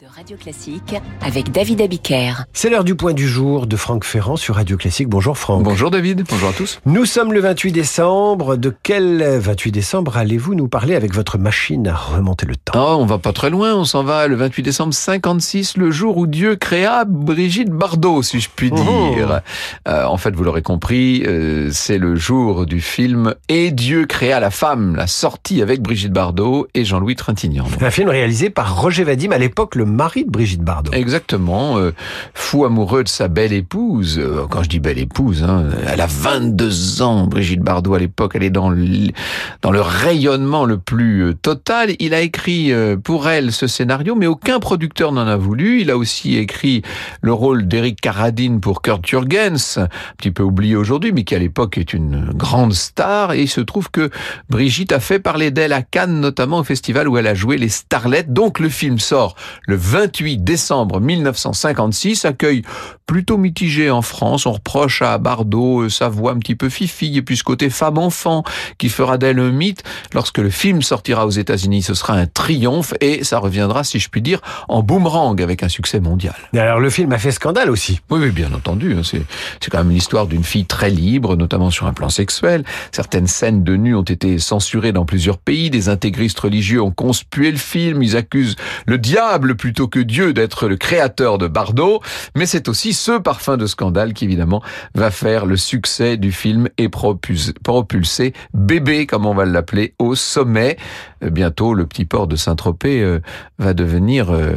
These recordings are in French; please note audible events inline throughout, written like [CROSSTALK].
de Radio Classique avec David Abiker. C'est l'heure du point du jour de Franck Ferrand sur Radio Classique. Bonjour Franck. Bonjour David, bonjour à tous. Nous sommes le 28 décembre. De quel 28 décembre allez-vous nous parler avec votre machine à remonter le temps? Oh, on va pas très loin, on s'en va le 28 décembre 56, le jour où Dieu créa Brigitte Bardot, si je puis Oh. dire. Euh, en fait, vous l'aurez compris, euh, c'est le jour du film Et Dieu créa la femme, la sortie avec Brigitte Bardot et Jean-Louis Trintignant. Un film réalisé par Roger Vadim, à l'époque le mari de Brigitte Bardot. Exactement, euh, fou amoureux de sa belle épouse. Euh, quand je dis belle épouse, hein, elle a 22 ans, Brigitte Bardot à l'époque, elle est dans le, dans le rayonnement le plus euh, total. Il a écrit pour elle ce scénario, mais aucun producteur n'en a voulu. Il a aussi écrit le rôle d'Eric Carradine pour Kurt Jürgens, un petit peu oublié aujourd'hui, mais qui à l'époque est une grande star. Et il se trouve que Brigitte a fait parler d'elle à Cannes, notamment au festival où elle a joué les Starlets. Donc le film sort le 28 décembre 1956, accueil plutôt mitigé en France. On reproche à Bardot euh, sa voix un petit peu fifi et puis ce côté femme-enfant qui fera d'elle un mythe. Lorsque le film sortira aux États-Unis, ce sera un triomphe et ça reviendra, si je puis dire, en boomerang avec un succès mondial. Et alors le film a fait scandale aussi. Oui, oui, bien entendu. hein, C'est, quand même l'histoire d'une fille très libre, notamment sur un plan sexuel. Certaines scènes de nu ont été censurées dans plusieurs pays. Des intégristes religieux ont conspué le film. Ils accusent le diable plutôt que Dieu d'être le créateur de Bardot. Mais c'est aussi ce parfum de scandale qui, évidemment, va faire le succès du film et propulser, propulser bébé, comme on va l'appeler, au sommet. Euh, Bientôt, le petit port de Saint-Tropez euh, va devenir, euh,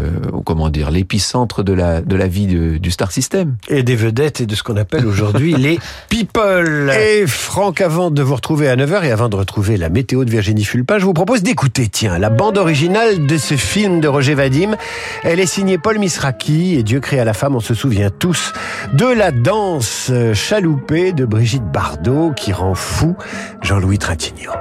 comment dire, l'épicentre de la, de la vie de- du Star System. Et des vedettes et de ce qu'on appelle aujourd'hui [LAUGHS] les people. Et Franck, avant de vous retrouver à 9h et avant de retrouver la météo de Virginie Fulpin, je vous propose d'écouter, tiens, la bande originale de ce film de Roger Vadim. Elle est signée Paul Misraki et Dieu créa la femme, on se souvient tous de la danse chaloupée de Brigitte Bardot qui rend fou Jean-Louis Trintignant.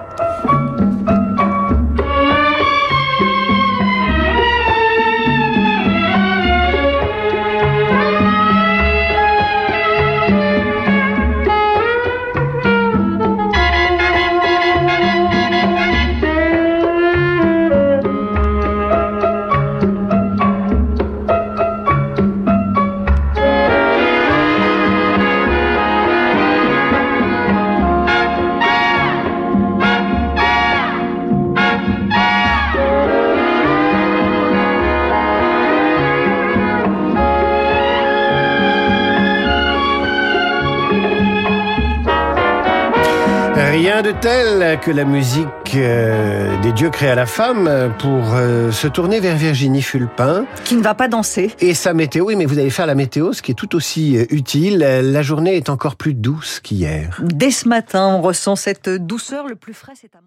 Rien de tel que la musique euh, des dieux créa la femme pour euh, se tourner vers Virginie Fulpin. qui ne va pas danser. Et sa météo, oui, mais vous allez faire la météo, ce qui est tout aussi euh, utile. La journée est encore plus douce qu'hier. Dès ce matin, on ressent cette douceur. Le plus frais, c'est à